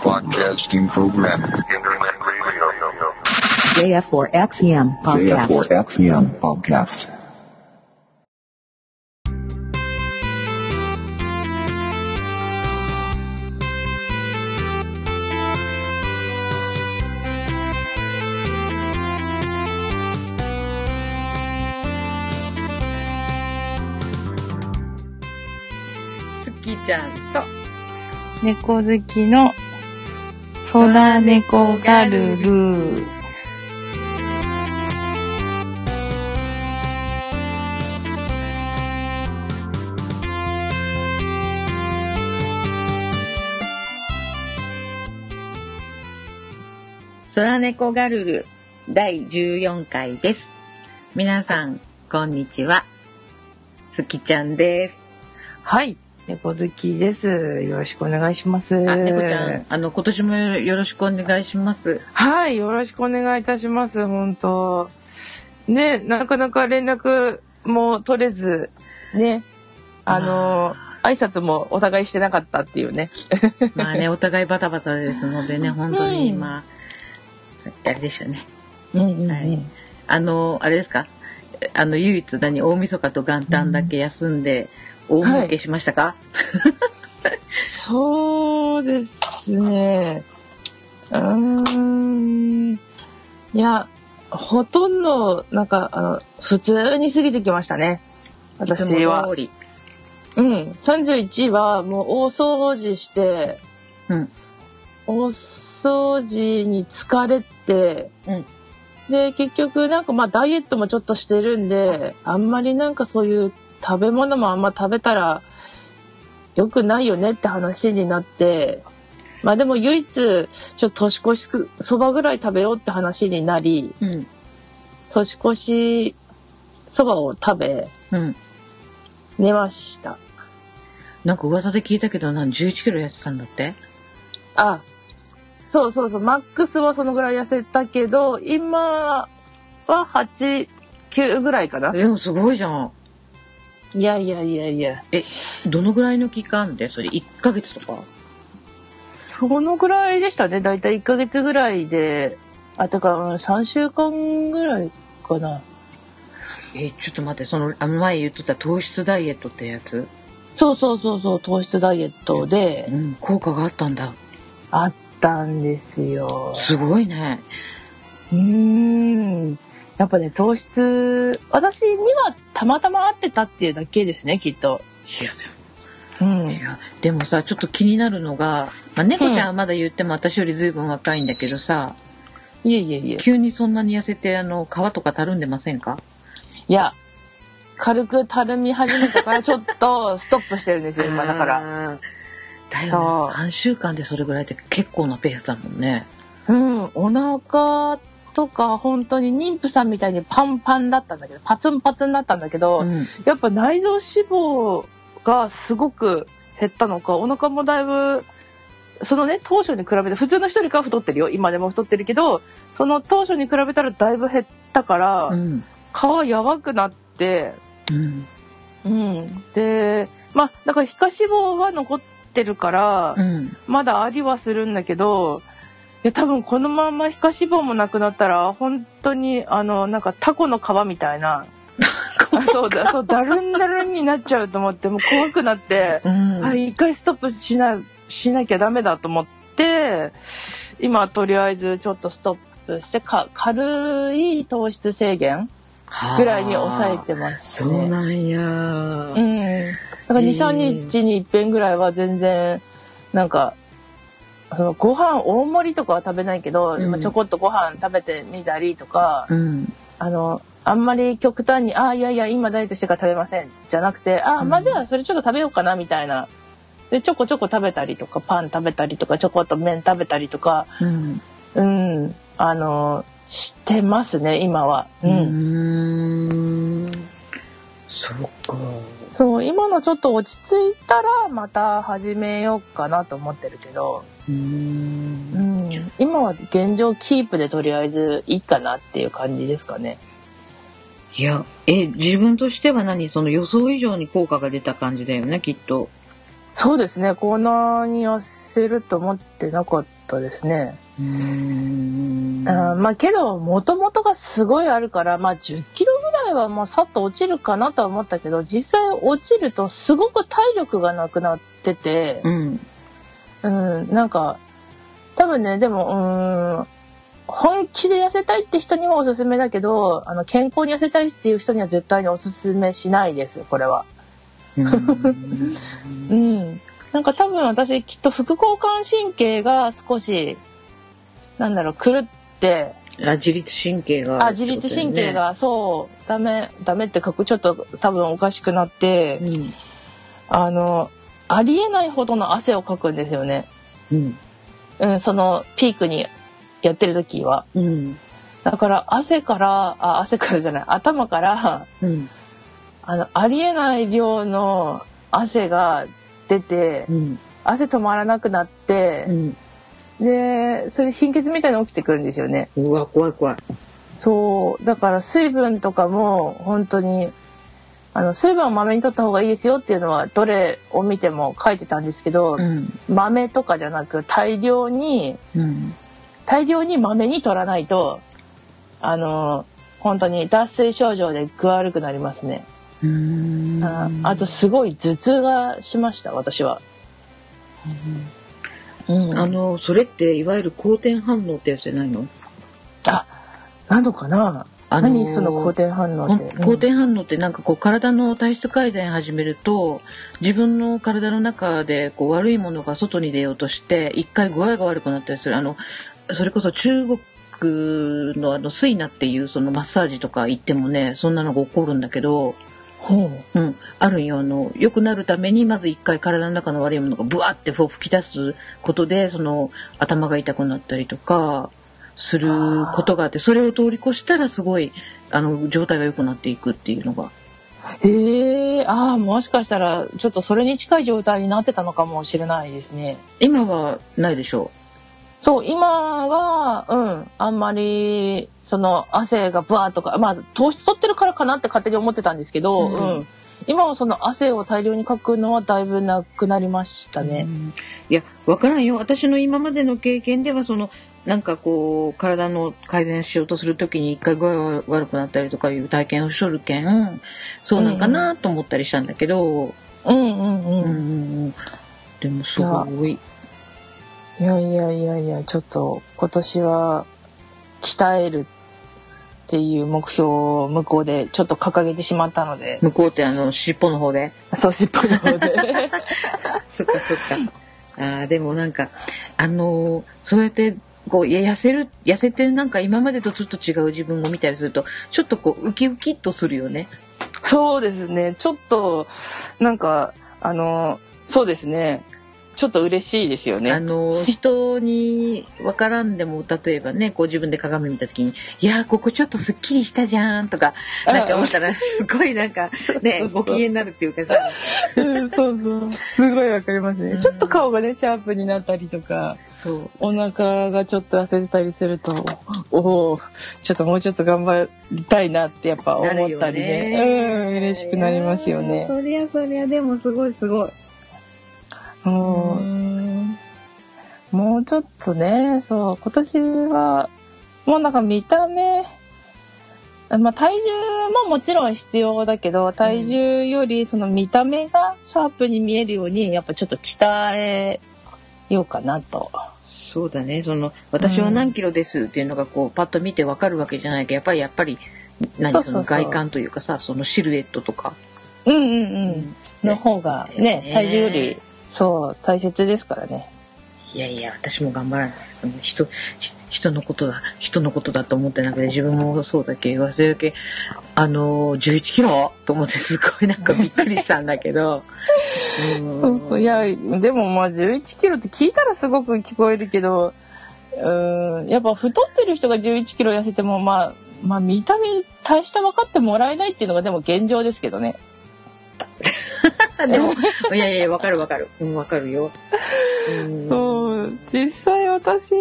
Broadcasting program. Internet radio. JF4XEM podcast. JF4XEM podcast. すきちゃんと 猫好きの空猫ガルル。空猫ガルル第14回です。皆さん、こんにちは。すきちゃんです。はい。猫好きです。よろしくお願いします。あ、猫ちゃん、あの、今年もよろしくお願いします。はい。よろしくお願いいたします。本当ね、なかなか連絡も取れず、ね。あの、挨拶もお互いしてなかったっていうね。まあね、お互いバタバタですのでね、本当に今、あれでしたね。うんうんうんはいあの、あれですか？あの、唯一何、大晦日と元旦だけ休んで、大儲けしましたか、そうですね。うーん。いや、ほとんど、なんか、あの、普通に過ぎてきましたね。私は。うん。31はもう大掃除して、うん。大掃除に疲れて、うんで、結局なんかまあダイエットもちょっとしてるんで、あんまりなんかそういう食べ物もあんま食べたら良くないよねって話になって、まあでも唯一、ちょっと年越しそばぐらい食べようって話になり、うん。年越しそばを食べ、うん。寝ました。なんか噂で聞いたけど、何、11キロ痩せたんだって？あ、そうそうそう、マックスはそのぐらい痩せたけど、今は8、9ぐらいかな。でもすごいじゃん。いやいやいやいや。え、どのぐらいの期間で？それ1ヶ月とか？そのぐらいでしたね。だいたい1ヶ月ぐらいで、あ、てか、うん3週間ぐらいかな。え、ちょっと待って、その、あの前言ってた糖質ダイエットってやつ？そうそうそうそう、糖質ダイエットでう、ん、効果があったんだ。あったんですよ。すごいね。うーん。やっぱね、糖質、私にはたまたま合ってたっていうだけですね、きっと。いや、うん。いや、でもさ、ちょっと気になるのが、まあ、猫ちゃんはまだ言っても私より随分若いんだけどさ、いえいえいえ。急にそんなに痩せて、あの、皮とかたるんでませんか？いや、軽くたるみ始めたからちょっとストップしてるんですよ、今だから。ら。だよね。3週間でそれぐらいって結構なペースだもんね。うん、お腹とか本当に妊婦さんみたいにパンパンだったんだけど、パツンパツンだったんだけど、うん。やっぱ内臓脂肪がすごく減ったのか、お腹もだいぶ、そのね、当初に比べて、普通の人よりかは太ってるよ。今でも太ってるけど、その当初に比べたらだいぶ減ったから、うん。皮やばくなって、うん。うん。で、まあ、だから皮下脂肪は残ってるから、うん。まだありはするんだけど、いや、多分このまま皮下脂肪もなくなったら、本当に、あの、なんかタコの皮みたいな、あそうだ、そう、だるんだるんになっちゃうと思って、もう怖くなって、うん。あ、一回ストップしな、しなきゃダメだと思って、今とりあえずちょっとストップして、か、軽い糖質制限ぐらいに抑えてますね。そうなんや。うん。だから2、3日に一遍ぐらいは全然、なんか、そのご飯大盛りとかは食べないけど、うんまあちょこっとご飯食べてみたりとか、うん。あの、あんまり極端に、あ、いやいや、今ダイエットしてから食べません。じゃなくて、あ、まあじゃあそれちょっと食べようかな、みたいな。で、ちょこちょこ食べたりとか、パン食べたりとか、ちょこっと麺食べたりとか、うん。うん、あの、してますね、今は。う。うんん。そっか。そう、今のちょっと落ち着いたら、また始めようかなと思ってるけど、う。うんん、今は現状キープでとりあえずいいかなっていう感じですかね。いや、え、自分としては何その予想以上に効果が出た感じだよね、きっと。そうですね。こんなに痩せると思ってなかったですね。うーんあーまあけど、もともとがすごいあるから、まあ10キロぐらいはまあさっと落ちるかなとは思ったけど、実際落ちるとすごく体力がなくなってて、うん。うん、なんか、多分ね、でも、うーん、本気で痩せたいって人にはおすすめだけど、あの、健康に痩せたいっていう人には絶対におすすめしないです、これは。うん うん。なんか多分私きっと副交感神経が少し、なんだろう、狂って、あ自律神経があ、あ自律神経。が、そう、ダメ、ダメって書く、ちょっと多分おかしくなって、うん。あの、ありえないほどの汗をかくんですよね。うん。うん、そのピークにやってる時は。うん。だから汗から、あ、汗からじゃない、頭から、うん。あの、ありえない量の汗が出てう、ん。汗止まらなくなってう、ん。で、それ貧血みたいに起きてくるんですよね。うわ、怖い怖い。そう、だから水分とかも本当に、あの、水分をまめに取った方がいいですよっていうのは、どれを見ても書いてたんですけど、うん。豆とかじゃなく大量に、うん。大量に豆に取らないと、あの、本当に脱水症状で具悪くなりますね。うーんああとすごい頭痛がしました、私は。うん、あの、それっていわゆる好転反応ってやつじゃないの？あ、なのかな、あのー何その好転反応って？好転反応ってなんかこう体の体質改善始めると自分の体の中でこう悪いものが外に出ようとして一回具合が悪くなったりする。あのそれこそ中国のあのスイナっていうそのマッサージとか行ってもねそんなのが起こるんだけど、う。んうん、あるんよあの良くなるためにまず一回体の中の悪いものがブワって吹き出すことでその頭が痛くなったりとかすることがあってそれを通り越したらすごいあの状態が良くなっていくっていうのが。へえああ、もしかしたら、ちょっとそれに近い状態になってたのかもしれないですね。今はないでしょそう、今は、うん、あんまり、その、汗がブワーとか、まあ、糖質取ってるからかなって勝手に思ってたんですけど、ううん。ん、今はその汗を大量にかくのはだいぶなくなりましたう、ね。いやわからんよ。私の今までの経験ではそのなんかこう体の改善しようとする時に一回具合が悪くなったりとかいう体験をしとるけんそうなんかなと思ったりしたんだけど、うんうんうん。うん。うんうん。でもすごい。いやいやいやいや、ちょっと今年は鍛えるっていう目標を向こうでちょっと掲げてしまったので、向こうってあの尻尾の方で。そう尻尾の方で。そっかそっか。あーでもなんかあのーそうやってこういや痩せる痩せてるなんか今までとちょっと違う自分を見たりするとちょっとこうウキウキっとするよね。そうですね。ちょっと、なんか、あの、そうですね。ちょっと嬉しいですよあね。の人に分からんでも例えばねこう自分で鏡見た時に「いやーここちょっとすっきりしたじゃん」とかなんか思ったらすごいなんかねご機嫌になるっていうかさうんそうそう。すごいわかりますね。うんちょっと顔がね、シャープになったりとか、そうお腹がちょっと痩せてたりすると、おおちょっともうちょっと頑張りたいなってやっぱ思ったりね。うん、嬉しくなりますよね。そりゃそりゃでもすごいすごい。もう、もうちょっとね、そう、今年は、もうなんか見た目、まあ体重ももちろん必要だけど、体重よりその見た目がシャープに見えるように、やっぱちょっと鍛えようかなと。そうだねその私は何キロですっていうのがこうパッと見て分かるわけじゃないけどやっぱりやっぱり何その外観というかさそのシルエットとか。うんうんうん。の方がねね、体重より、そう、大切ですからね。いやいや私も頑張らない。その人ひ人のことだ人のことだと思ってなくて自分もそうだけどそれだけあの11キロ？と思ってすごいなんかびっくりしたんだけど。いや、でもまあ11キロって聞いたらすごく聞こえるけど、うん、やっぱ太ってる人が11キロ痩せてもまあ、まあ見た目大して分かってもらえないっていうのがでも現状ですけどね。でも いやいやわかるわかるうんわかるよ。うんそう、実際私、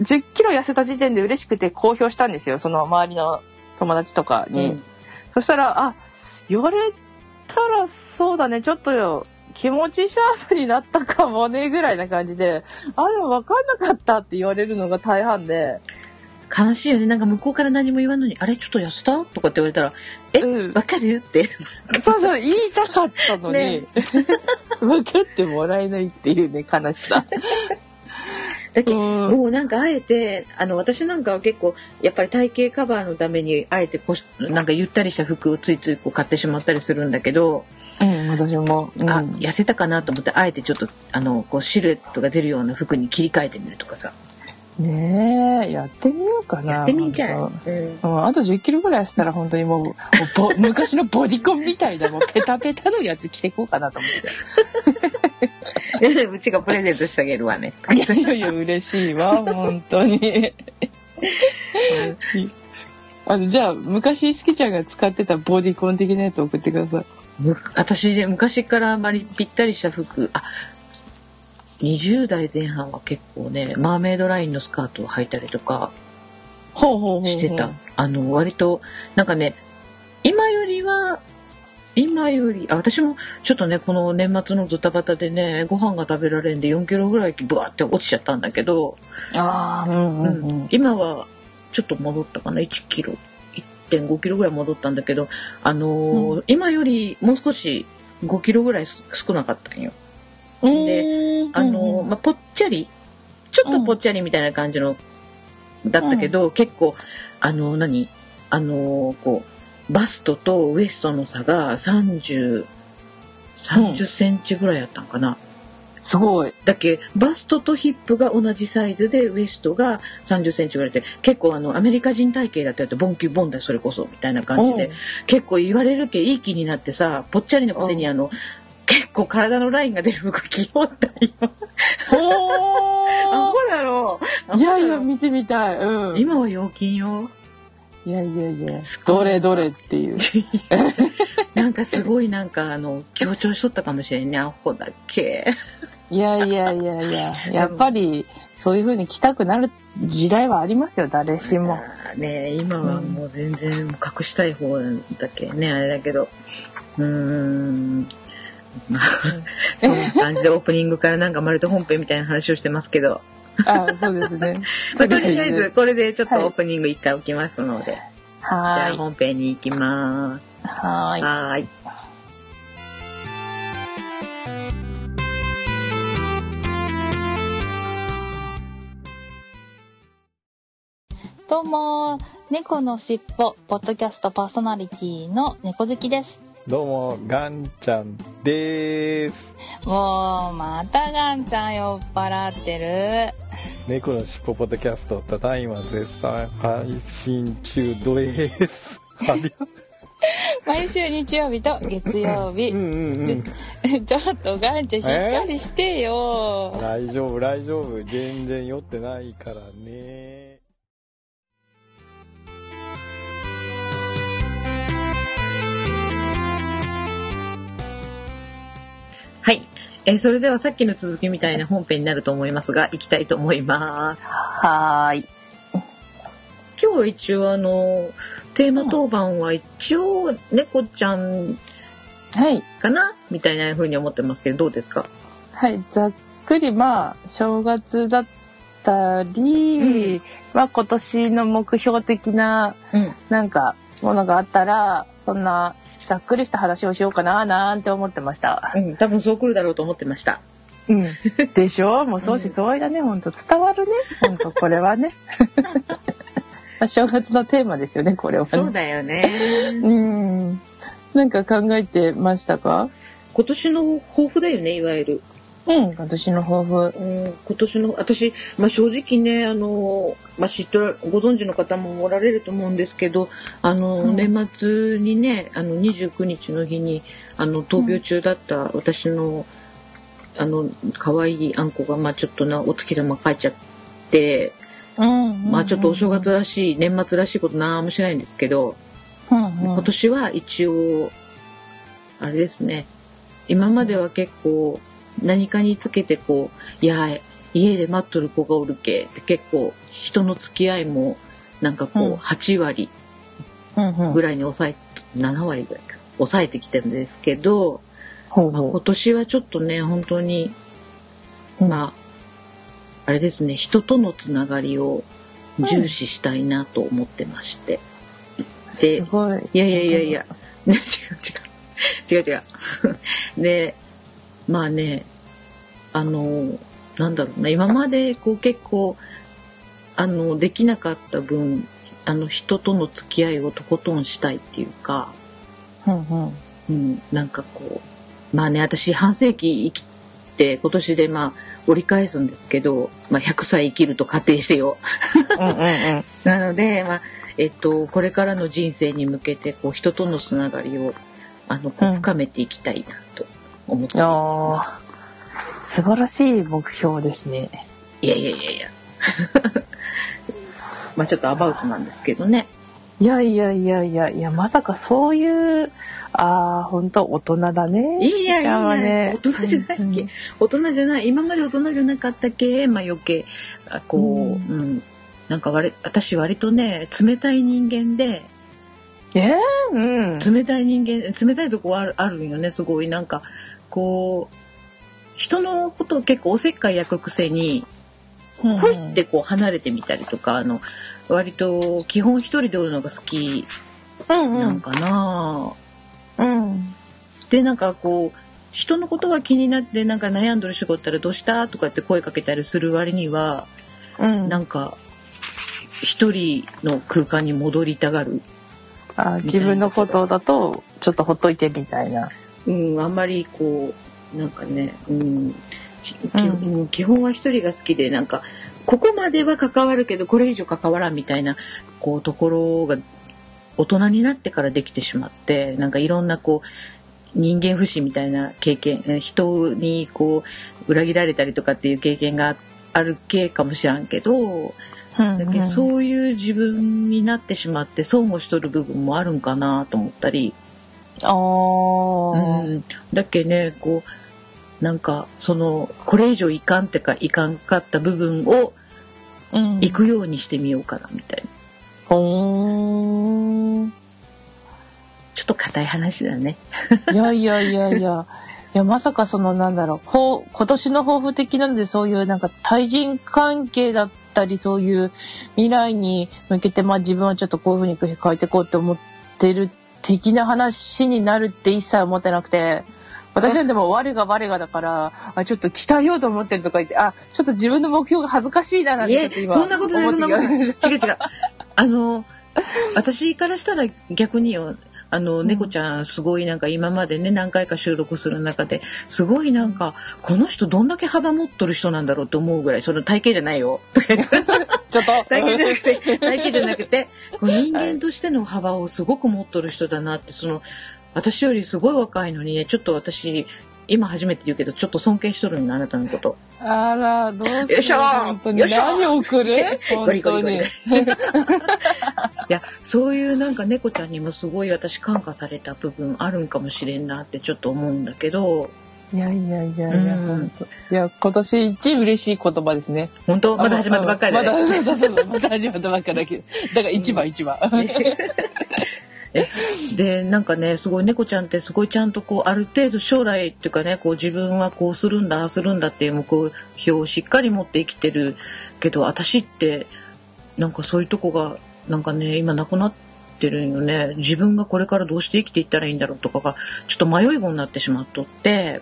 10キロ痩せた時点で嬉しくて公表したんですよ。その周りの友達とかに。うんそしたら、あ、言われたらそうだね、ちょっとよ、気持ち勝負になったかもねぐらいな感じで、あ、でも分かんなかったって言われるのが大半で、悲しいよね。なんか向こうから何も言わんのに、あれ？ちょっと痩せたとかって言われたら、え、わ、うんかる？って。そうそう、言いたかったのに、ね 分かってもらえないっていうね、悲しさ。だけど、うんもうなんかあえて、あの、私なんかは結構、やっぱり体型カバーのために、あえてこう、なんかゆったりした服をついついこう買ってしまったりするんだけど、うん、私も。うんあ、痩せたかなと思って、あえてちょっと、あの、こう、シルエットが出るような服に切り替えてみるとかさ。ねえ、やってみようかな。やってみんじゃううん、あと10キロぐらいしたら本当にもう、もうぼ 昔のボディコンみたいな、もうペタペタのやつ着ていこうかなと思って。うちがプレゼントしてあげるわね。いやいやいや、嬉しいわ、本当に。あの、じゃあ、昔、すきちゃんが使ってたボディコン的なやつ送ってください。む私で昔からあまりぴったりした服、あ、20代前半は結構ね、マーメイドラインのスカートを履いたりとかしてた。あの、割と、なんかね、今よりは、今より、あ、私もちょっとね、この年末のドタバタでね、ご飯が食べられんで4キロぐらいブワーって落ちちゃったんだけど、ああ、うんうんううんん。今はちょっと戻ったかな1キロ1.5キロぐらい戻ったんだけどあのー今よりもう少し5キロぐらいす少なかったんよ。であのーまあ、ぽっちゃりちょっとぽっちゃりみたいな感じの、だったけど、結構あの何あのーこうバストとウエストの差が30 30センチぐらいやったんかな。すごい。だけバストとヒップが同じサイズでウエストが30センチぐらいで結構あのアメリカ人体型だったよってボンキュボンだよそれこそみたいな感じで結構言われるけいい気になってさぽっちゃりのくせにあの結構体のラインが出る服着よったんよ。アほホだろう。ーいやいや、見てみたい。うん。今は陽気よ。いやいやいやどれどれっていう。なんかすごいなんかあの強調しとったかもしれんねアホだっけ。いやいやいやいや、やっぱり、そういう風に着たくなる時代はありますよ、誰しも。ねえ今はもう全然隠したい方だけねあれだけどうーんまあ そんな感じでオープニングからなんかまるで本編みたいな話をしてますけど、あそうですね。まあ、とりあえずこれでちょっとはいオープニング一回置きますので、じゃはーい。あ本編に行きます。はーい。はーい。どうも、猫のしっぽ、ポッドキャストパーソナリティの猫好きです。どうも、ガンちゃんです。もう、またガンちゃん酔っ払ってる。猫のしっぽポッドキャスト、ただいま絶賛配信中です。毎週日曜日と月曜日う。んうんうん。ちょっとガンちゃんしっかりしてよ。大丈夫、大丈夫。全然酔ってないからね。はい。えーそれではさっきの続きみたいな本編になると思いますが、行きたいと思います。はーい。今日一応あの、テーマ当番は一応猫ちゃんはい。かな？みたいな風に思ってますけど、どうですか？はい。ざっくり、まあ、正月だったり、まあ、今年の目標的な、うん。なんか、ものがあったら、そんな、ざっくりした話をしようかな、なんて思ってました。うん、多分そう来るだろうと思ってました。うん。でしょ？もう相思相愛だね、ほんと。伝わるね。ほんと、これはね。まあ正月のテーマですよね、これはね。そうだよね。うん。なんか考えてましたか？今年の抱負だよね、いわゆる。うん、今年の抱負。うん、今年の、私、まあ、正直ね、あの、まあ、知ってら、ご存知の方もおられると思うんですけど、あの、うん年末にね、あの、29日の日に、あの、闘病中だった私の、あの、可愛いあんこが、まあ、ちょっとな、お月様帰っちゃって、うん。まあ、ちょっとお正月らしい、年末らしいことなんもしないんですけど、うん、うん。今年は一応、あれですね。今までは結構何かにつけてこう、いや、家で待っとる子がおるけって結構人の付き合いもなんかこううん。8割うん、うん。ぐらいに抑え、7割ぐらいか、抑えてきてるんですけど、まあ、ほう。ほ今年はちょっとね本当にまああれですね人とのつながりを重視したいなと思ってまして、う。でい。いやいやいやいや、ね、違う違う。違う違う。でまあねあのなんだろうな今までこう結構あのできなかった分あの人との付き合いをとことんしたいっていうか、うんうん。うん、なんかこうまあね私半世紀生きて今年でまあ折り返すんですけど、まあ、100歳生きると仮定してよ。うんうんうん。なので、まあえっと、これからの人生に向けてこう人とのつながりをあの深めていきたいなと思っています。素晴らしい目標ですね。いやいやいやいや。まあちょっとアバウトなんですけどね。いやいやいやいやいや、まさかそういう、ああ、本当大人だね。いやいやいや、ね大人じゃないっけ、うん大人じゃない今まで大人じゃなかったっけまあ余計あこう、ううんなんか割私割とね冷たい人間でえー、うん。冷たい人間冷たいとこあるあるよねすごいなんかこう人のことを結構おせっかい焼くくせにうんほいってこう離れてみたりとかあの割と基本一人でおるのが好きうんうん。なんかな、うん。でなんかこう人のことが気になってなんか悩んどる人がおったら「どうした?」とかって声かけたりする割にはうん。なんか一人の空間に戻りたがる、あ自分のことだと、ちょっとほっといてみたいな。うん、あんまりこうなんかね、うん。きうんうん基本は一人が好きでなんかここまでは関わるけどこれ以上関わらんみたいなこうところが大人になってからできてしまってなんかいろんなこう人間不信みたいな経験え人にこう裏切られたりとかっていう経験がある系かもしらんけどうんだけどそういう自分になってしまって損をしとる部分もあるんかなと思ったり、ああ、うん、だっけねこうなんかそのこれ以上いかんってかいかんかった部分をうん。行くようにしてみようかなみたいなほーん。ちょっと硬い話だね。いやいやいやいや。いや、まさかその、なんだろう、ほう今年の抱負的なので、そういうなんか対人関係だったり、そういう未来に向けて、まあ自分はちょっとこういうふうに変えていこうって思ってる的な話になるって一切思ってなくて、私はでも我が我がだから、あ、ちょっと鍛えようと思ってるとか言って、あ、ちょっと自分の目標が恥ずかしいななんて今そんなことないそんなことない。違う違う。あの私からしたら逆によ。あの猫ちゃんすごいなんか今までね何回か収録する中ですごいなんかこの人どんだけ幅持っとる人なんだろうって思うぐらいその体型じゃないよ ちょっと。体型じゃなくて体型じゃなくてこう人間としての幅をすごく持っとる人だなってその私よりすごい若いのにねちょっと私今初めて言うけどちょっと尊敬しとるんだあなたのこと。あら、どうするよいしょ本当に何を送る？本当に。いやそういうなんか猫ちゃんにもすごい私感化された部分あるんかもしれんなってちょっと思うんだけどいやいやいやいや、うん本当。いや、今年一嬉しい言葉ですね。本当？まだ始まったばっかりだねまだ、まだ始まったばっかりだけど。だから一番一番。でなんかねすごい猫ちゃんってすごいちゃんとこうある程度将来っていうかねこう自分はこうするんだああするんだっていう目標をしっかり持って生きてるけど私ってなんかそういうとこがなんかね今なくなってるよね自分がこれからどうして生きていったらいいんだろうとかがちょっと迷い子になってしまっとって。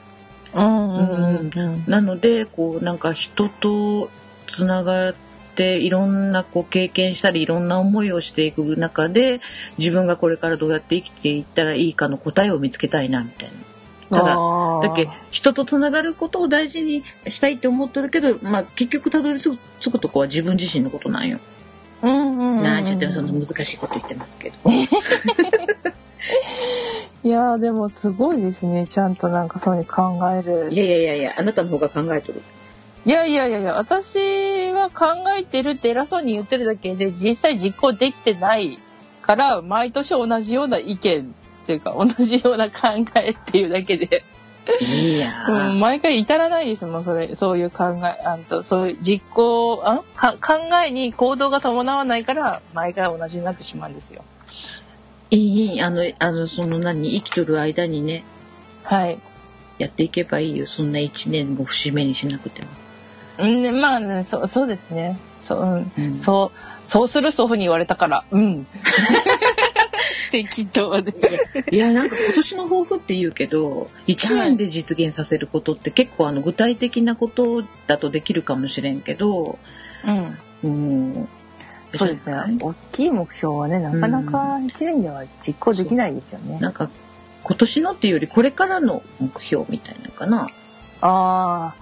うん。なのでこうなんか人とつながっていろんなこう経験したりいろんな思いをしていく中で自分がこれからどうやって生きていったらいいかの答えを見つけたいなみたいな。ただだけ人とつながることを大事にしたいって思ってるけど、まあ、結局たどり着くとこは自分自身のことなんよ。うんうんうんうん。なんちゃってその難しいこと言ってますけど。いやーでもすごいですね。ちゃんとなんかそういうに考えるい。やいやいやいやあなたの方が考えとる。いやいやいやいや、私は考えてるって偉そうに言ってるだけで、実際実行できてないから、毎年同じような意見っていうか、同じような考えっていうだけで、いや毎回至らないですもん、それ、そういう考え、あんと、そういう実行、あか考えに行動が伴わないから、毎回同じになってしまうんですよ。いいいいあのあのその何？生きとる間にねはい。やっていけばいいよ。そんな一年を節目にしなくても。うん、まあね、そう、そうですね。そう、うん。うんそう、そうするそういうふうに言われたから、うん。適当で。いや、なんか今年の抱負って言うけど、一年で実現させることって結構あの具体的なことだとできるかもしれんけど、うん。うん。そうですね。大きい目標はね、なかなか一年では実行できないですよね。なんか今年のっていうよりこれからの目標みたいなのかな。ああ。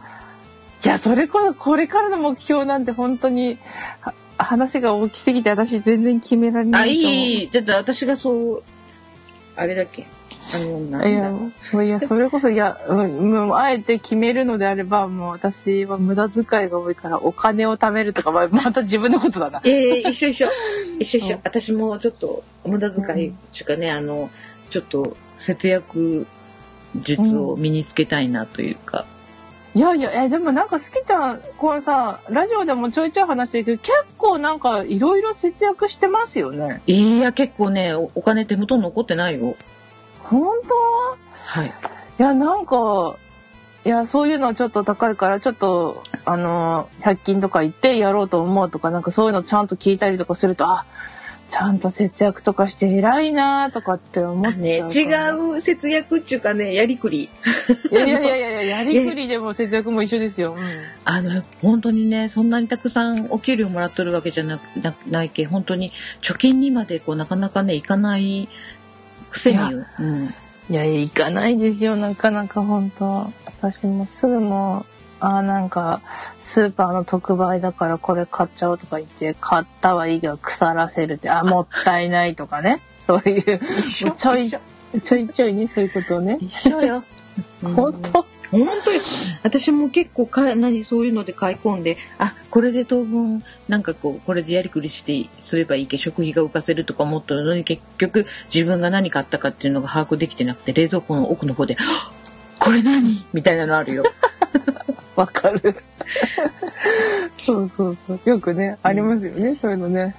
いや、それこそ、これからの目標なんて本当に、は話が大きすぎて私全然決められなあ、いいと思う。い、いい。だって私がそう、あれだっけ？あの、なんだ？いや、それこそ、いや、うん、もうあえて決めるのであれば、もう私は無駄遣いが多いから、お金を貯めるとか、また自分のことだな。ええ一緒一緒。一緒一緒うん。私もちょっと無駄遣いっていうかね、あの、ちょっと節約術を身につけたいなというか。いやいや、え、でもなんか、好きちゃん、これさ、ラジオでもちょいちょい話してるけど、結構なんか、いろいろ節約してますよね。いや、結構ね、おお金手元に残ってないよ。本当？はい。いや、なんか、いや、そういうのはちょっと高いから、ちょっと、あの、100均とか行ってやろうと思うとか、なんかそういうのちゃんと聞いたりとかすると、あ、ちゃんと節約とかして偉いなとかって思っちね。違う節約っていうかね、やりくり。いやいやいやいや、やりくりでも節約も一緒ですよ。うん。あの、本当にね、そんなにたくさんお給料もらっとるわけじゃなくなないけ、本当に貯金にまでこうなかなかね、いかないくせに、いやうん。いや、行かないですよ、なかなか本当私もすぐもう、あーなんか、スーパーの特売だからこれ買っちゃおうとか言って、買ったはいいが腐らせるって、あ、もったいないとかね。そういう、ちょい、ちょいちょいね、そういうことをね。一緒よ。本当？本当に私も結構か何そういうので買い込んであこれで当分なんかこうこれでやりくりしてすればいいけ食費が浮かせるとか思ってるのに結局自分が何買ったかっていうのが把握できてなくて冷蔵庫の奥の方ではっ「これ何?」みたいなのあるよ。わかる。そうそうそう。よくね、ありますよね、そういうのね。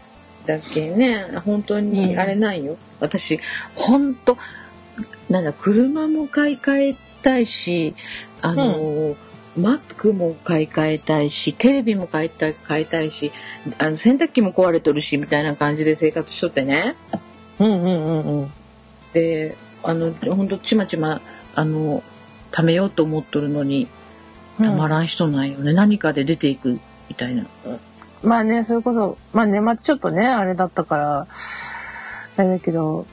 だけね本当にうんあれないよ、私本当なんだ車も買い替えたいしあの、マックも買い替えたいしテレビも買いたい買いたいしあの洗濯機も壊れとるしみたいな感じで生活しとってねうんうんうんうん。であの本当ちまちまあの貯めようと思っとるのにたまらん人なんよね、何かで出ていくみたいな。まあね、それこそ、まあ年末ちょっとね、あれだったから、あれだけど、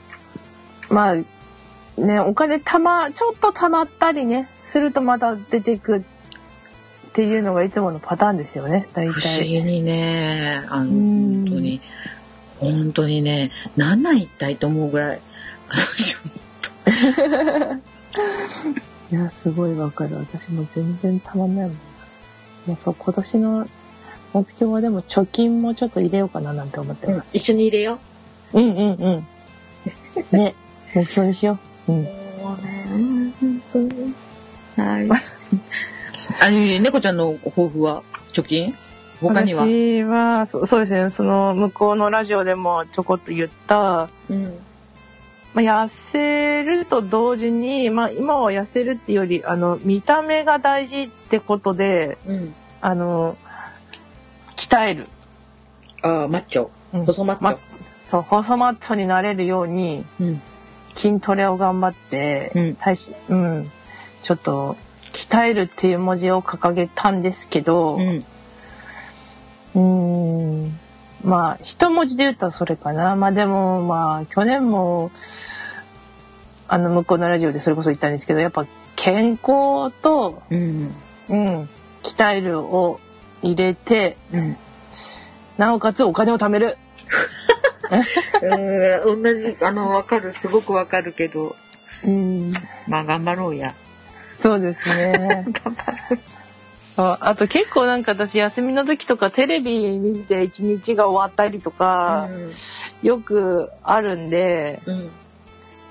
まあ、ね、お金たま、ちょっと貯まったりね、するとまた出ていくっていうのがいつものパターンですよね、大不思体。議にね、あの、うん本当に、本当にね、なんなん一体と思うぐらい。私 いや、すごいわかる。私も全然たまんないもんな。もうそう、今年の目標はでも貯金もちょっと入れようかななんて思ってます。一緒に入れようんうんうん。ね、目標にしよう。うん。う。もうね、本当に。はい。あ、猫ちゃんの抱負は？貯金？他には？私はそそうですねその向こうのラジオでもちょこっと言った、うん。まあ、痩せると同時に、まあ、今は痩せるっていうよりあの見た目が大事ってことであの鍛える、ああ、マッチョ。うん細マッチョ。まそう細マッチョになれるようにうん。筋トレを頑張って、うん体脂うん、ちょっと鍛えるっていう文字を掲げたんですけど、うん。まあ一文字で言ったらそれかなまあでもまあ去年もあの向こうのラジオでそれこそ言ったんですけどやっぱ健康と、うん。うん、鍛えるを入れてうん。なおかつお金を貯めるうん 同じ、あの、わかる。すごくわかるけど、うんまあ頑張ろうや。そうですね ああと結構なんか私休みの時とかテレビ見て一日が終わったりとか、よくあるんでうん。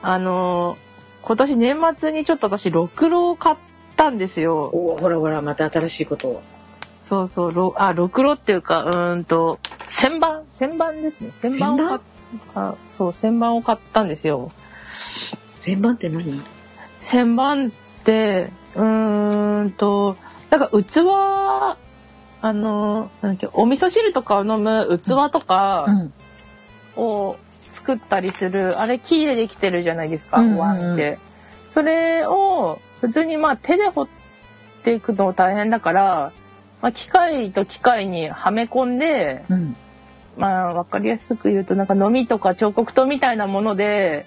あの今年年末にちょっと私ろくろを買ったんですよ。おほらほら、また新しいことを。そうそう、ろあ、ろくろっていうか、うーんと、旋盤旋盤ですね。旋盤を買そう、旋盤を買ったんですよ。旋盤って何？旋盤ってうーんとなんか器あのなんだっけお味噌汁とかを飲む器とかうん。を作ったりするあれ木でできてるじゃないですか、お椀って。それを普通にまあ手で掘っていくの大変だから、まあ、機械と機械にはめ込んで、うん。まあわかりやすく言うとなんかのみとか彫刻刀みたいなもので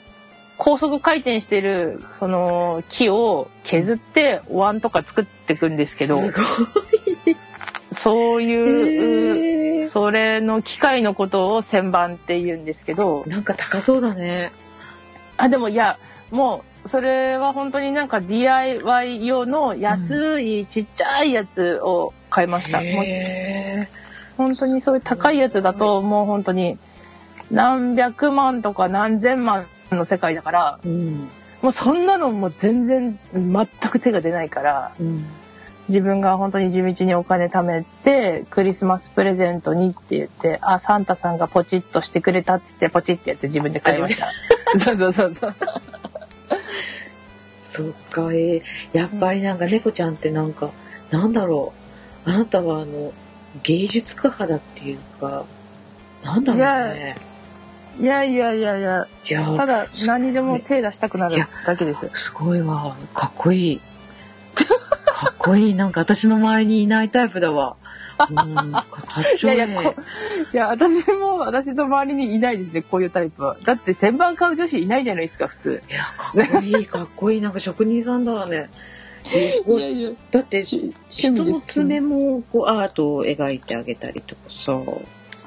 高速回転してるその木を削ってお椀とか作っていくんですけどすそうごいう、い。それの機械のことを旋盤って言うんですけどなんか高そうだね。あでもいやもうそれは本当になんか DIY 用の安いちっちゃいやつを買いました。もうへ本当にそういう高いやつだともう本当に何百万とか何千万の世界だからーうんもうそんなのもう全然全く手が出ないからうん自分が本当に地道にお金貯めてクリスマスプレゼントにって言ってあサンタさんがポチッとしてくれたっつってポチッてやって自分で買いました。そうそうそうそう。そっか、えーやっぱりなんか猫ちゃんってなんか、なんだろう。あなたはあの、芸術家派だっていうか、なんだろうね。いやいやいやいやいやただ何にでも手出したくなるだけです。すごいわ。かっこいい。かっこいい。なんか私の周りにいないタイプだわ。うん、かいい。いやいやこいや私も私の周りにいないですねこういうタイプは。だって旋盤買う女子いないじゃないですか普通。いや、かっこいい、かっこいい。なんか職人さんだわね。えすごいいやだって、趣人の爪もこうアートを描いてあげたりとかさ。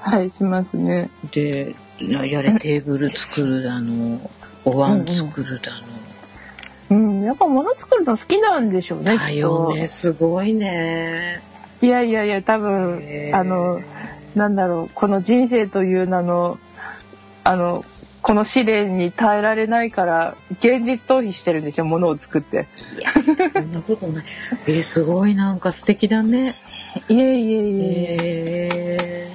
はいしますね。で、やれテーブル作るだの、お椀作るだうんやっぱ物作るの好きなんでしょうの。ねだよ。ね、すごいね。いやいやいや多分あのなんだろうこの人生という名のあのこの試練に耐えられないから現実逃避してるんですよ物を作って。いや、そんなことない。えーすごいなんか素敵だね。いえいえいえ。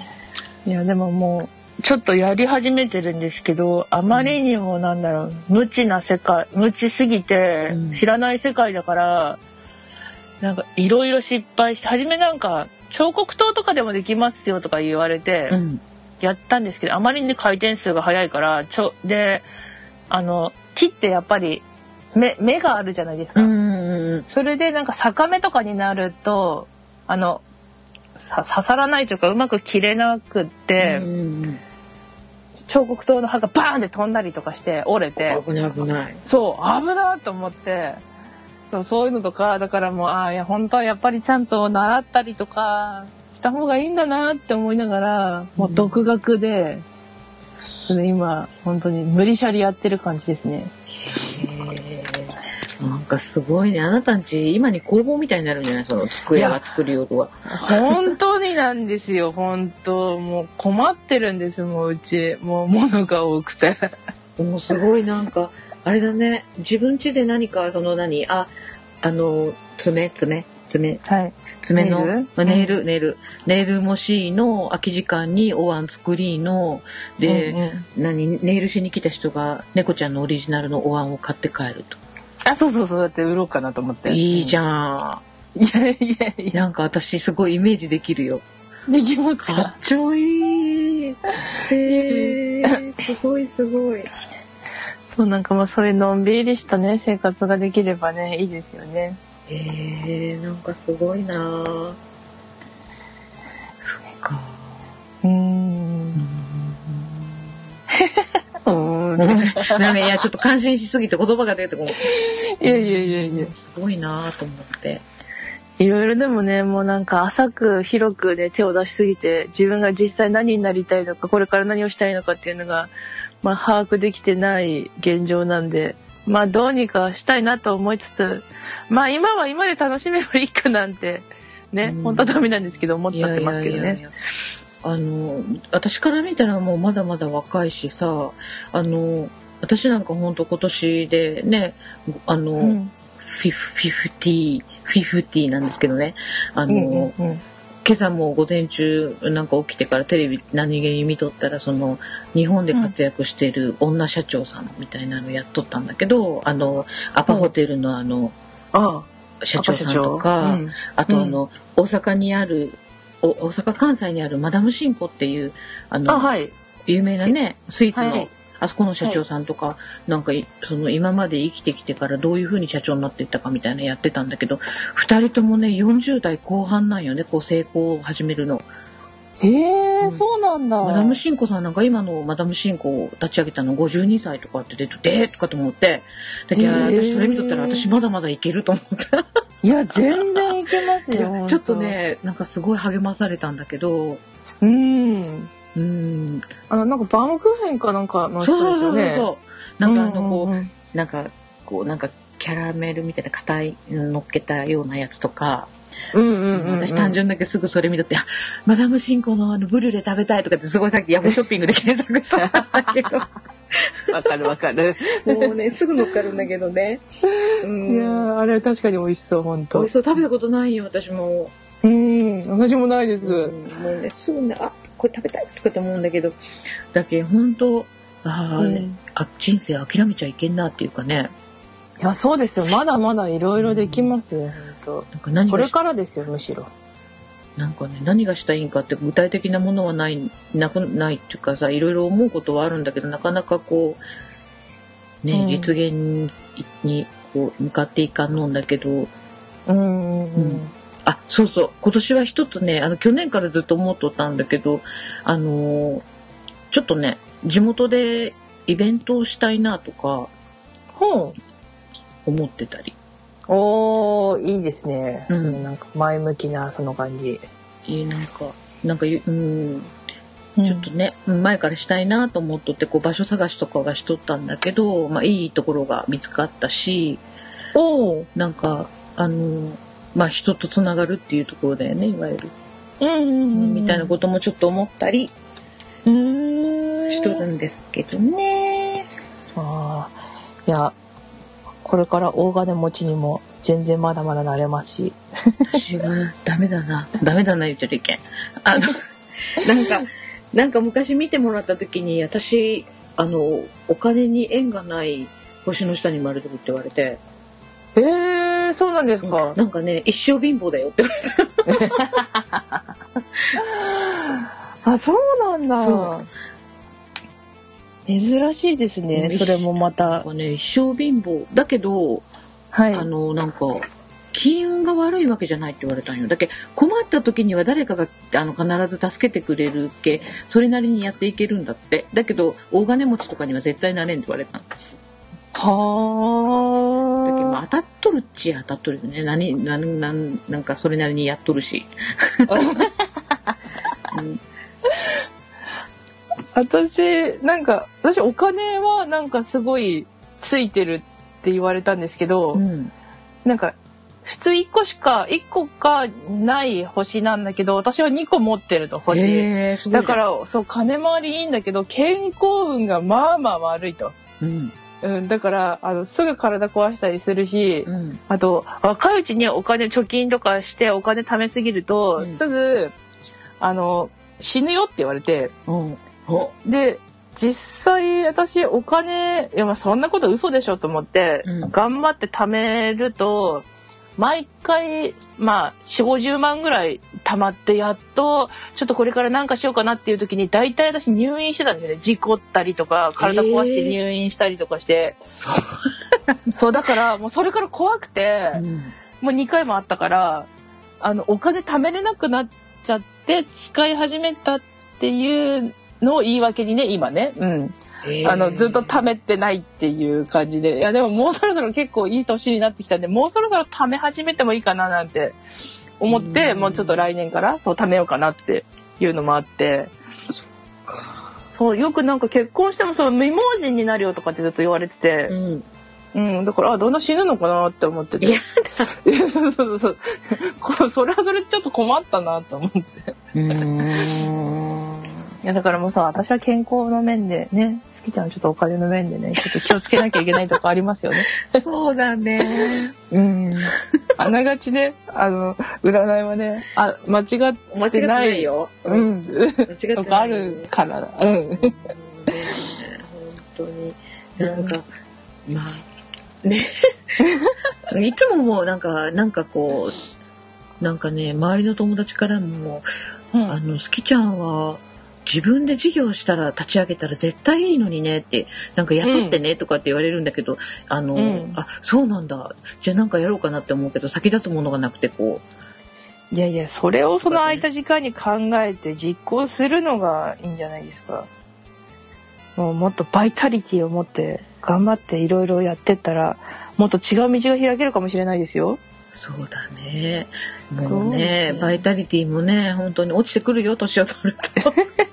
えいやでももうちょっとやり始めてるんですけどあまりにもなんだろう無知な世界無知すぎてうん知らない世界だから、なんかいろいろ失敗して初めなんか彫刻刀とかでもできますよとか言われて。やったんですけど、あまりに回転数が速いからちょであの木ってやっぱり目目があるじゃないですか。うんうんそれでなんか逆目とかになるとあのさ刺さらないというかうまく切れなくって。うんうん彫刻刀の刃がバーンって飛んだりとかして折れて危ない危ない。そう危なと思ってそうそういうのとかだからもうああいや本当はやっぱりちゃんと習ったりとかした方がいいんだなって思いながらもう独学で、で今本当に無理しゃりやってる感じですね。なんかすごいね。あなたんち、今に工房みたいになるんじゃない？その机が作る用とは。本当になんですよ本当もう困ってるんですもううちもう物が多くて。もうすごいなんか、あれだね。自分家で何か、その何、あ、あの、爪、爪、爪、はい。爪の、ネイル？まあネイル、ネイル、ネイルもしの空き時間にお椀作りの、で、うんうん何、ネイルしに来た人が猫ちゃんのオリジナルのお椀を買って帰ると。あそうそうそうだって売ろうかなと思って。いいじん。ゃいやいやいん。や。なんか私すごいイメージできるよ。できますか？かっちょいい。へー、すごいすごい。そうなんかまあそういうのんびりしたね生活ができればねいいですよね。えー、なんかすごいなぁそっか。うーん。うーん。なんかいや、ちょっと感心しすぎて言葉が出てこない。いやいやいやいや。すごいなぁと思って。いろいろでもねもうなんか浅く広くね手を出しすぎて自分が実際何になりたいのかこれから何をしたいのかっていうのがまあ把握できてない現状なんでまあどうにかしたいなと思いつつまあ今は今で楽しめばいいかなんてね、うん本当はダメなんですけど思っちゃってますけどね。や。あの、私から見たらもうまだまだ若いしさ、あの、私なんかほんと今年でね、あの、うん。フィフ、ティー、フィフティーなんですけどね、あの、うんうんうん。今朝も午前中なんか起きてからテレビ何気に見とったらその日本で活躍している女社長さんみたいなのやっとったんだけど、あのアパホテルのあのあ社長さんとか、うん。あとあの、大阪にあるお大阪関西にあるマダムシンコっていうあのあはい。有名なねスイーツの、はい。あそこの社長さんとか、なんかいその今まで生きてきてからどういう風に社長になっていったかみたいなのやってたんだけど2人ともね40代後半なんよねこう成功を始めるの。へえ、うん。そうなんだ。マダムシンコさんなんか今のマダムシンコを立ち上げたの52歳とかって出ててえーとかと思って。だけど私それ見とったら私まだまだいけると思った。いや全然いけますよちょっとねなんかすごい励まされたんだけど。うん。うん。あのなんかバームクーヘンかなんかのそうそうそうそう人ですよねそう。なんかあのこう、うんうんうん。なんかこうなんかキャラメルみたいな硬いの乗っけたようなやつとか、うんうんうんうん。私単純だけすぐそれ見とって「あマダムシンコのあのブリュレ食べたい」とかってすごいさっきヤフーショッピングで検索したんだけど。わかるわかる。もうねすぐ乗っかるんだけどね、ういん、やーあれ確かに美味しそう本美当味しそう食べたことないよ私も、うん私もないです、うんもうねすぐねあこれ食べたいとかって思うんだけど。だけど本当あー、ねうん。あ人生諦めちゃいけんなっていうかねいやそうですよ。まだまだいろいろできますよ本なんかこれからですよむしろ。なんかね何がしたいんかって具体的なものはないなくないっていうかさいろいろ思うことはあるんだけどなかなかこうね、うん。実現ににこう向かっていかんのんだけど。うんうん。うん。あそうそう。今年は一つねあの去年からずっと思っとったんだけどあのーちょっとね地元でイベントをしたいなとか。ほう思ってたり。おーいいですね、うん。なんか前向きなその感じ、えーなんかなんかゆうん。ちょっとね、うん前からしたいなと思っとってこう場所探しとかはしとったんだけど、まあ、いいところが見つかったしおー。なんかあのまあ人とつながるっていうところだよねいわゆる、うんうんうんみたいなこともちょっと思ったりうーん。しとるんですけどね。ああいやこれから大金持ちにも全然まだまだなれますし。私はダメだな。ダメだな言ってる意見あの なんかなんか昔見てもらった時に私あのお金に縁がない星の下に丸るって言われて。えー、そうなんですか、なんかね、一生貧乏だよって言われ あそうなんだ。そ珍しいですねうんそれもまた。ね、一生貧乏。だけど、はいあの、なんか、金運が悪いわけじゃないって言われたんよ。だけ困った時には誰かがあの必ず助けてくれるけ、それなりにやっていけるんだって。だけど、大金持ちとかには絶対なれんって言われたんです。だけど、まあは当たっとるっちゃ当たっとるよね。何、なん、なん、かそれなりにやっとるし。うんあ私なんか私お金はなんかすごいついてるって言われたんですけど、うん。なんか普通1個しか1個かない星なんだけど私は2個持ってると星、だからそう金回りいいんだけど健康運がまあまあ悪いと、うん。うん、だからあのすぐ体壊したりするし、うん。あと若いうちにお金貯金とかしてお金貯めすぎると、うんすぐあの死ぬよって言われてうん。おで実際私お金いやまあそんなこと嘘でしょと思って、うん。頑張って貯めると毎回まあ4 5 0万ぐらい貯まってやっとちょっとこれから何かしようかなっていう時に大体私入院してたんですよね。事故ったりとか体壊して入院したりとかして、そう。そうだからもうそれから怖くて、うん。もう2回もあったからあのお金貯めれなくなっちゃって使い始めたっていうのを言い訳にね今ね、うん、あのずっと貯めてないっていう感じで。いやでももうそろそろ結構いい年になってきたんでもうそろそろ貯め始めてもいいかななんて思ってうん。もうちょっと来年からそう貯めようかなっていうのもあって。そうよくなんか結婚してもそう未亡人になるよとかってずっと言われてて、うん。うん、だからあだんだん死ぬのかなって思ってて。いや そうそうそう。こそれはそれちょっと困ったなと思って。う。いやだからもうさ私は健康の面でね好きちゃんはちょっとお金の面でねちょっと気をつけなきゃいけないとこありますよね そうだね。うんあながちねあの占いはねあ間違ってない間違ってないよ。うん間違ってない。とかあるからうんうん。本当に。なんか、まあ、ね。いつももうなんか、なんかこう、なんかね、周りの友達からも、うんあの、好きちゃんは、自分で事業したら立ち上げたら絶対いいのにねってなんか雇ってねとかって言われるんだけど、あの、うん。あそうなんだ。じゃあなんかやろうかなって思うけど先立つものがなくてこいやいや、それをその空いた時間に考えて実行するのがいいんじゃないですか。もうもっとバイタリティを持って頑張っていろいろやってったら、もっと違う道が開けるかもしれないですよ。うそうだね。もうねすね。バイタリティもね本当に落ちてくるよ年を取ると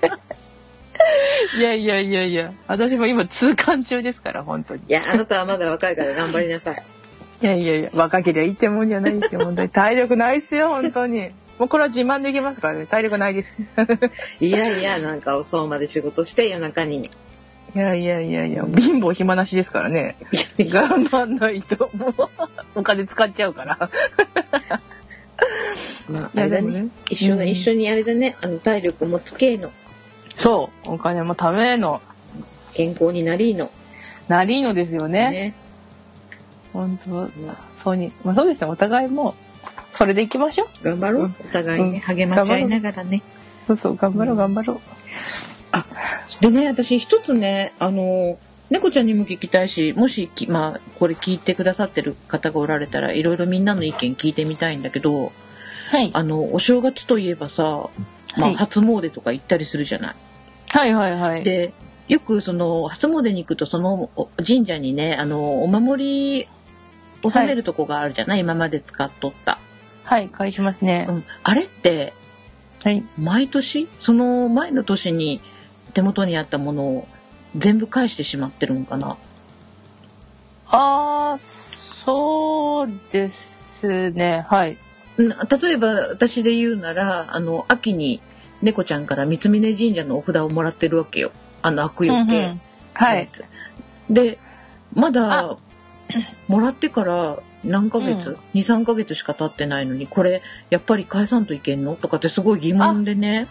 いやいやいやいや、私も今痛感中ですから、本当に。いやあなたはまだ若いから頑張りなさいいやいやいや、若けりゃいいってもんじゃないですよ、本当に。体力ないっすよ、本当に。もうこれは自慢できますからね、体力ないです。いやいやなんか遅うまで仕事して夜中にいやいやいやいや、貧乏暇なしですからね。頑張んないと、もう、お金使っちゃうから。まあ、あれだね一緒に、うん一緒にあれだねあの体力もつけのそう、お金もための、健康になりの。なりのですよね。ね。本当、そうに、まあそうですね、お互いもう、それでいきましょう。頑張ろう、うん。お互いに励まし合いながらね、そうそう、頑張ろう、頑張ろう。でね私一つねあの猫ちゃんにも聞きたいしもしきまあこれ聞いてくださってる方がおられたらいろいろみんなの意見聞いてみたいんだけどはい。あのお正月といえばさ、まあ、はい。初詣とか行ったりするじゃない。はいはいはい。でよくその初詣に行くとそのお神社にねあのお守り納めるとこがあるじゃない、今まで使っとった、はい、返しますねう。ん、あれってはい。毎年？その前の年に手元にあったものを全部返してしまってるんかな？あー、そうですね、はい。うん例えば私で言うならあの秋に猫ちゃんから三峯神社のお札をもらってるわけよ。あの悪よけ、うんうん。はい。でまだ もらってから何ヶ月、うん。23ヶ月しか経ってないのにこれやっぱり返さんといけんの？とかってすごい疑問でね。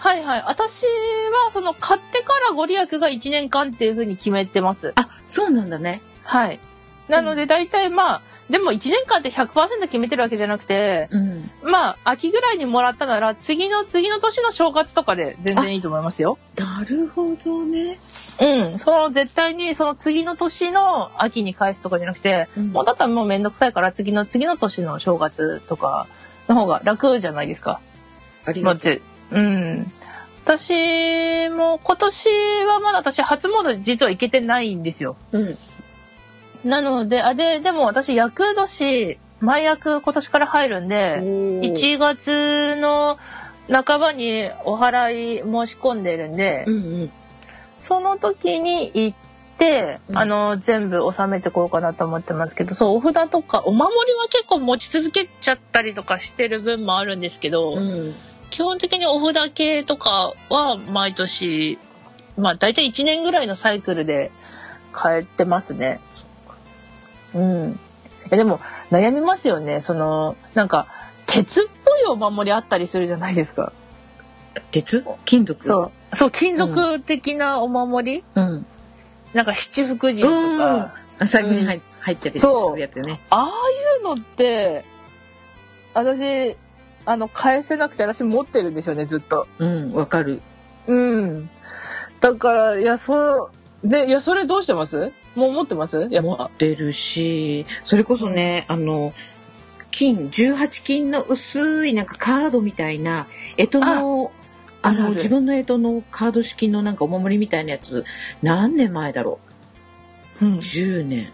はいはい。私は、その、買ってからご利益が1年間っていう風に決めてます。あそうなんだね。はい。なので、大体まあ、でも1年間って100%決めてるわけじゃなくて、うんまあ、秋ぐらいにもらったなら、次の次の年の正月とかで全然いいと思いますよ。なるほどね、うん。その絶対にその次の年の秋に返すとかじゃなくて、うんもうだったらもうめんどくさいから次の次の年の正月とかの方が楽じゃないですか。ありがとううん。私も今年はまだ私初詣実は行けてないんですよ。うんなので、あ、で、でも私厄年、前役今年から入るんで、1月の半ばにお祓い申し込んでるんで、うんうん。その時に行って、うん。あの、全部収めてこようかなと思ってますけど、そう、お札とか、お守りは結構持ち続けちゃったりとかしてる分もあるんですけど、うん。基本的にお札系とかは毎年、まあ大体1年ぐらいのサイクルで変えてますね。うん。えでも悩みますよね。その、なんか、鉄っぽいお守りあったりするじゃないですか。鉄？金属？そう。そう、金属的なお守り、う、ん、なんか七福神とか、あ財布に入,、入ってるそうやつねああいうのって、私、あの、返せなくて私持ってるんですよね、ずっと。うんわかるうん。だから、いや、そう、で、いや、それどうしてます？もう持ってます？やっぱ。持ってるしそれこそねあの金18金の薄いなんかカードみたいな干支のあの自分の干支のカード式のなんかお守りみたいなやつ何年前だろう？うん。10年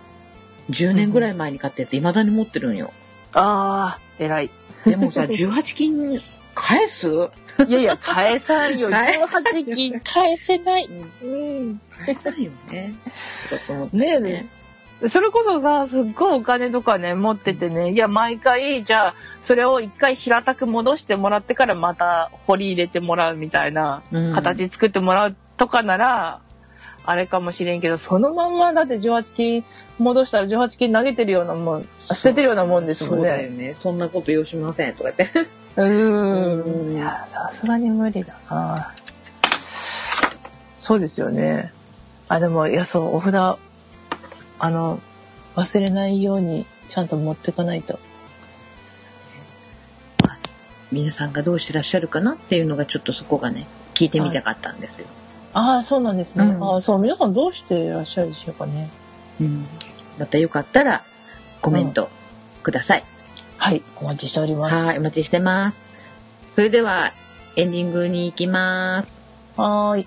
10年ぐらい前に買ったやつ未だに持ってるんよああ、偉い。でもさ18金返す？いやいや、返さんよ。返18金返せない。うん。返さんよねねえねそれこそさ、すっごいお金とかね、持っててね、いや、毎回、じゃあ、それを一回平たく戻してもらってからまた掘り入れてもらうみたいなうん形作ってもらうとかなら、あれかもしれんけど、そのまんまだって18金戻したら18金投げてるようなもん、捨ててるようなもんですもそんうだよね。ねそんなことよしませんとか言ってううんーん。いや、さすがに無理だな。そうですよね。あ、でも、いや、そう、お札、あの、忘れないようにちゃんと持ってかないと。皆さんがどうしてらっしゃるかなっていうのがちょっとそこがね、聞いてみたかったんですよ。ああ、そうなんですね。うんああ、そう、皆さんどうしていらっしゃるでしょうかね。うん。またよかったらコメントください。はい、お待ちしております。はい、お待ちしてます。それではエンディングに行きます。はーい。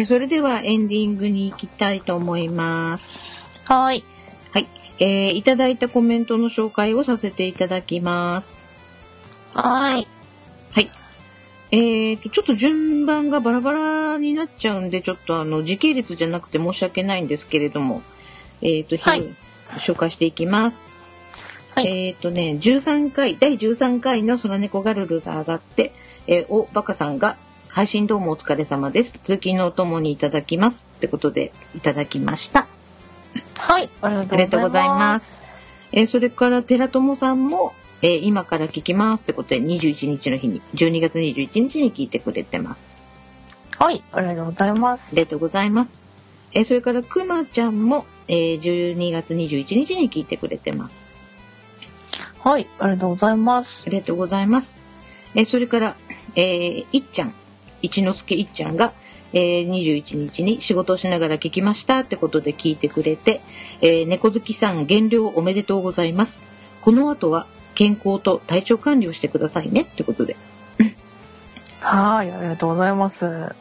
えーそれではエンディングに行きたいと思います。はーい。はい、えーいただいたコメントの紹介をさせていただきます。はーい。はい。えーと、ちょっと順番がバラバラになっちゃうんで、ちょっとあの、時系列じゃなくて申し訳ないんですけれども、えーと、はい紹介していきます。はいえーとね、13回、第13回の空猫ガルルが上がって、えーお、バカさんが、配信どうもお疲れ様です。通勤のお供にいただきます。ってことで、いただきました。はい。ありがとうございます。えーそれから、寺友さんも、えー今から聞きますってことで、21日の日に、12月21日に聞いてくれてます。はい。ありがとうございますあ。りがとうございます。えーそれから、くまちゃんも、えー12月21日に聞いてくれてます。はい。ありがとうございます。ありがとうございます。えーそれから、えーいっちゃん、一之輔いっちゃんが、えー21日に仕事をしながら聞きましたってことで聞いてくれて、えー猫好きさん減量おめでとうございます。この後は健康と体調管理をしてくださいねってことで。はーい。ありがとうございます。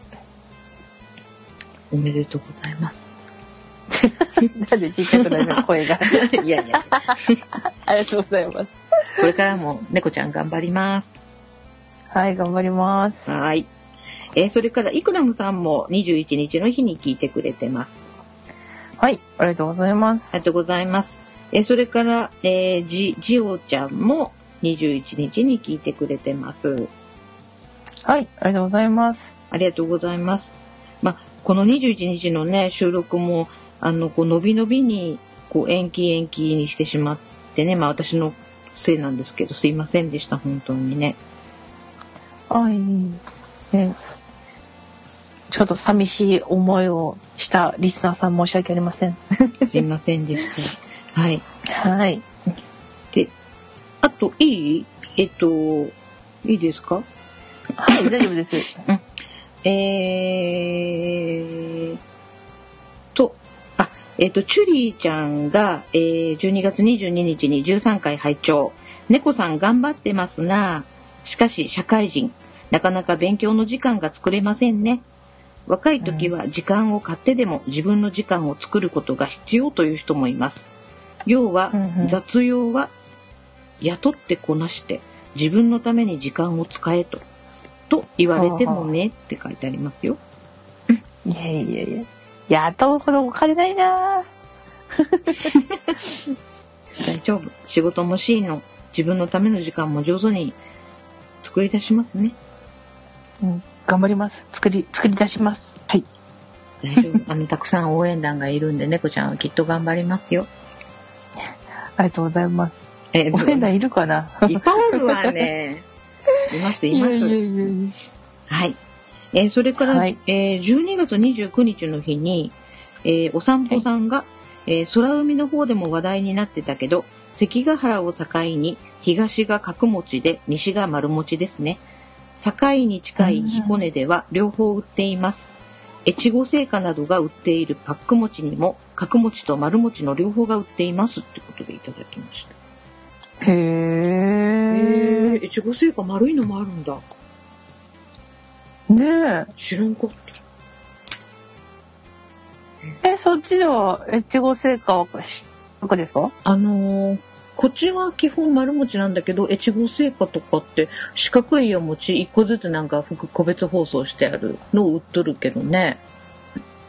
おめでとうございます。なんでちっちゃくなるの声が。いやいや、ありがとうございます。これからも猫ちゃん頑張ります。はい、頑張ります。はい。えーそれからイクラムさんも21日の日に聞いてくれてます。はい。ありがとうございます。ありがとうございます。えーそれから、えージ、ジオちゃんも21日に聞いてくれてます。はい。ありがとうございます。ありがとうございます。まあ、この21日のね、収録も、あの、こう、伸び伸びに、こう、延期延期にしてしまってね、まあ私のせいなんですけど、すいませんでした、本当にね。はい。ね、ちょっと寂しい思いをしたリスナーさん申し訳ありません。すいませんでした。はい。はい。で、あと、いい？えっと、いいですか？はい、大丈夫です。えーと、あ、えっ、と、チュリーちゃんが、えー12月22日に13回拝聴猫さん頑張ってますな。しかし、社会人、なかなか勉強の時間が作れませんね。若い時は時間を買ってでも自分の時間を作ることが必要という人もいます。要は雑用は雇ってこなして自分のために時間を使えと。と言われてもねって書いてありますよ。いやいやいや。雇うほどお金ないな大丈夫。仕事もしいの。自分のための時間も上手に作り出しますね。うん、頑張ります。作り、作り出します。はい。大丈夫。あの、たくさん応援団がいるんで、猫ちゃんはきっと頑張りますよ。ありがとうございます。え応援団いるかな？いっぱいおるわね。います、います。いやいやいやはい。えーそれから、はいえー12月29日の日に、えーお散歩さんが、えー空海の方でも話題になってたけど、関ヶ原を境に東が角餅で西が丸餅ですね。境に近い彦根では両方売っています。越後製菓などが売っているパック餅にも角餅と丸餅の両方が売っていますってことでいただきました。へへえ。え、越後製菓丸いのもあるんだ。ね知らんかった。え。え、そっちでは、越後製菓はし、どこですか？あのーこっちは基本丸餅なんだけど、越後製菓とかって四角いお餅一個ずつなんか複個別包装してあるのを売っとるけどね。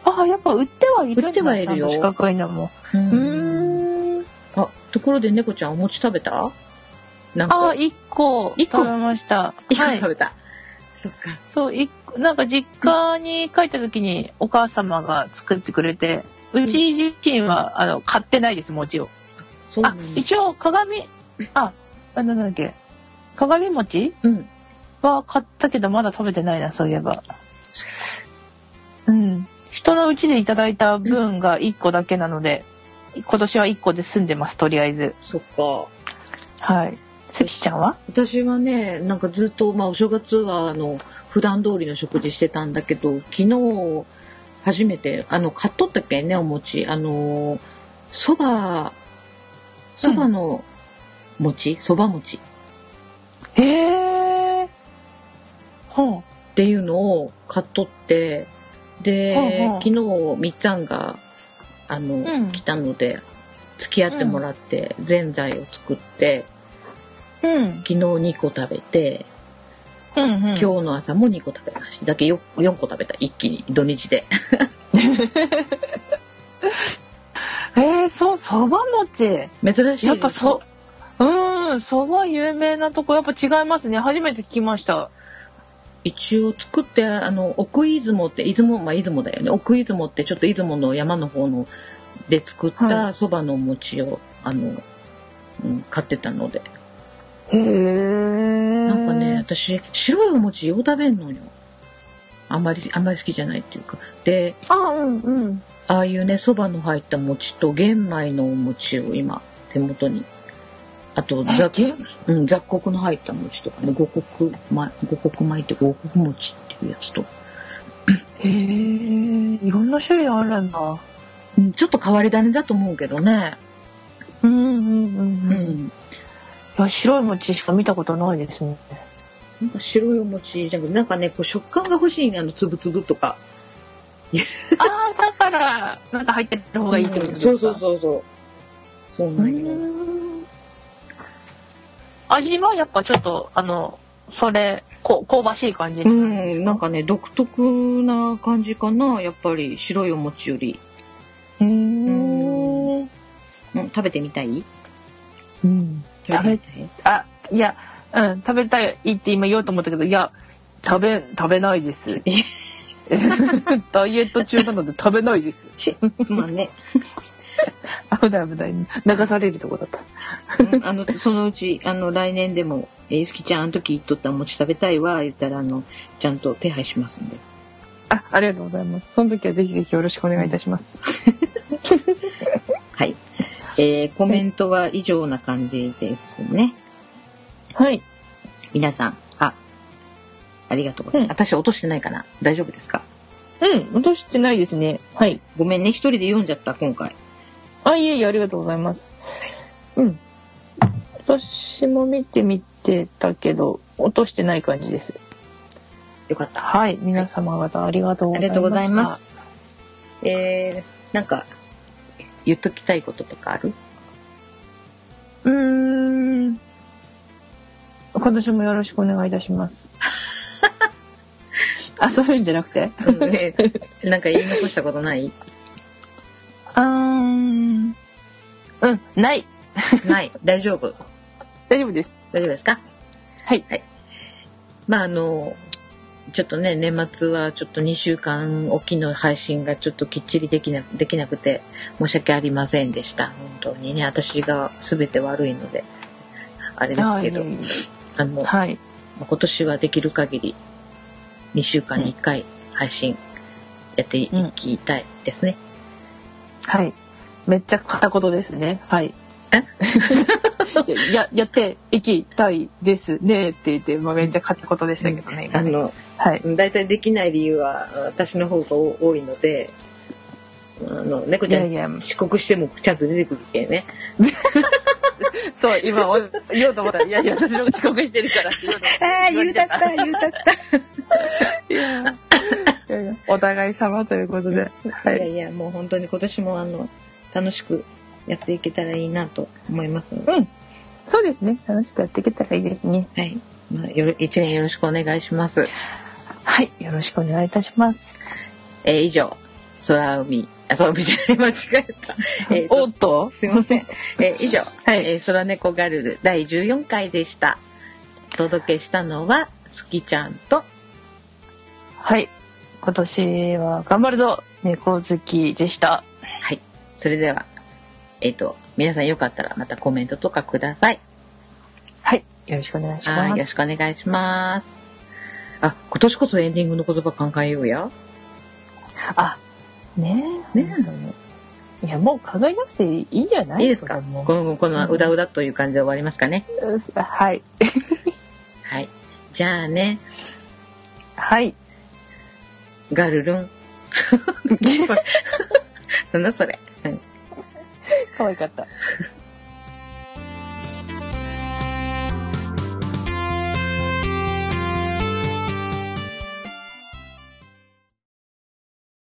あ、やっぱ売ってはいる売ってはいるよ四角いのも。うん。あ、ところで猫ちゃんお餅食べた？なんかあ、、一個一個？食べました。一個はい食。べた。そっか。そう、一個、なんか実家に帰った時にお母様が作ってくれて、うち自身は、あの、買ってないです、餅を。あそうなん、だ一応、鏡、あ、あなんだっけ、鏡餅？うん。は買ったけど、まだ食べてないな、そういえば。うん。人のうちでいただいた分が1個だけなので、今年は1個で済んでます、とりあえず。そっか。はい。せきちゃんは？私はね、なんかずっと、まあお正月はあの、普段通りの食事してたんだけど、昨日、初めて、あの、買っとったっけね、お餅。あの、そば、そばの餅？そば餅っへえ。ほう。ていうのを買っとって、で、ほうほう昨日、みっちゃんが、あの、うん来たので、付き合ってもらって、ぜんざいを作って、うん。昨日2個食べて、うん、うん。今日の朝も2個食べました。だけど 4, 個食べた、一気に、土日で。えー、そう、そば餅。珍しい。やっぱそ、うん、そば有名なとこやっぱ違いますね。初めて聞きました。一応作って、あの、奥出雲って、出雲、まあ出雲だよね。奥出雲ってちょっと出雲の山の方ので作っはたそばのお餅を、あの、うん、買ってたので。へなんかね、、私、白いお餅よう食べんのよ。あんまり、あんまり好きじゃないっていうか。で、あ、うん、うん。ああいうね、そばの入った餅と玄米のお餅を今、手元に。あと、えざげうん、雑穀の入った餅とかね、五穀米、五穀米って五穀餅っていうやつと。へえ、いろんな種類あるんだ。うんちょっと変わり種だと思うけどね。うん、うん、うん。ううん。いん。や、白い餅しか見たことないですね。なんか白いお餅じゃなくて、なんかね、こう食感が欲しいね、あの、つぶつぶとか。ああ、だから、なんか入ってる方がいいってことですか、そうそうそうそう。そううなん味はやっぱちょっと、あの、それ、こ香ばしい感じ？うん、なんかね、独特な感じかな、やっぱり白いお餅より。うーん。うん、食べてみたい？うん。食べたい？あ、いや、うん、食べたいって今言おうと思ったけど、いや、食べ、食べないです。ダイエット中なので食べないです。し、すまんね。危ない危ない。流されるとこだった。うんあの、そのうち、あの、来年でも、えー、すきちゃん、あの時言っとったお餅食べたいわ、言ったら、あの、ちゃんと手配しますんで。あ、ありがとうございます。その時はぜひぜひよろしくお願いいたします。はい。えー、コメントは以上な感じですね。はい。皆さん、あ、ありがとうございます。うん私落としてないかな大丈夫ですか？うん、落としてないですね。はい。ごめんね、一人で読んじゃった、今回。あ、いえいえ、ありがとうございます。うん。私も見てみてたけど、落としてない感じです。よかった。はい。皆様方ありがとうございました。ありがとうございます。えー、なんか、言っときたいこととかある？うーん。今年もよろしくお願いいたします。あ、そういうんじゃなくて？うんね なんか言い残したことない？あーん。うん、ない。ない。大丈夫。大丈夫です。大丈夫ですか？はい。まああの、ちょっとね、年末はちょっと2週間おきの配信がちょっときっちりできなできなくて申し訳ありませんでした。本当にね、私が全て悪いので、あれですけど、はいあの、はい。今年はできる限り2週間に1回配信やっていきたいですね。はい。めっちゃ片言ですね。はい。え？や、やっていきたいですねって言って、まあ、めっちゃ片言でしたけどね。今ねあの、はい。大体できない理由は私の方が多いので、あの、猫ちゃんいやいや、遅刻してもちゃんと出てくるけね。そう、今お言おうと思ったら、いやいや、私の遅刻してるからって言おうと思って ああ、言うたった、言うたった。いやいやいやお互い様ということで。はいい。やいや、もう本当に今年もあの、楽しくやっていけたらいいなと思いますので。うんそうですね。楽しくやっていけたらいいですね。はい。まあ、よろ一年よろしくお願いします。はい。よろしくお願いいたします。えー以上、空海、あ、空海じゃない、間違えた。えーとおっと？すいません。えー以上、はいえー空猫ガルル第14回でした。お届けしたのは、すきちゃんと、はい。今年は頑張るぞ猫好きでした。はい。それでは、えっ、と、皆さんよかったらまたコメントとかください。はい。よろしくお願いしはい。よろます。しくお願いします。あ、今年こそエンディングの言葉考えようや。あ、ねえ。ねえ。いや、もう考えなくていいんじゃない？いいですか？この、この、うだうだという感じで終わりますかね？うはい。はい。じゃあね、はい。ガルルン。なんだそれ。はい可愛かった。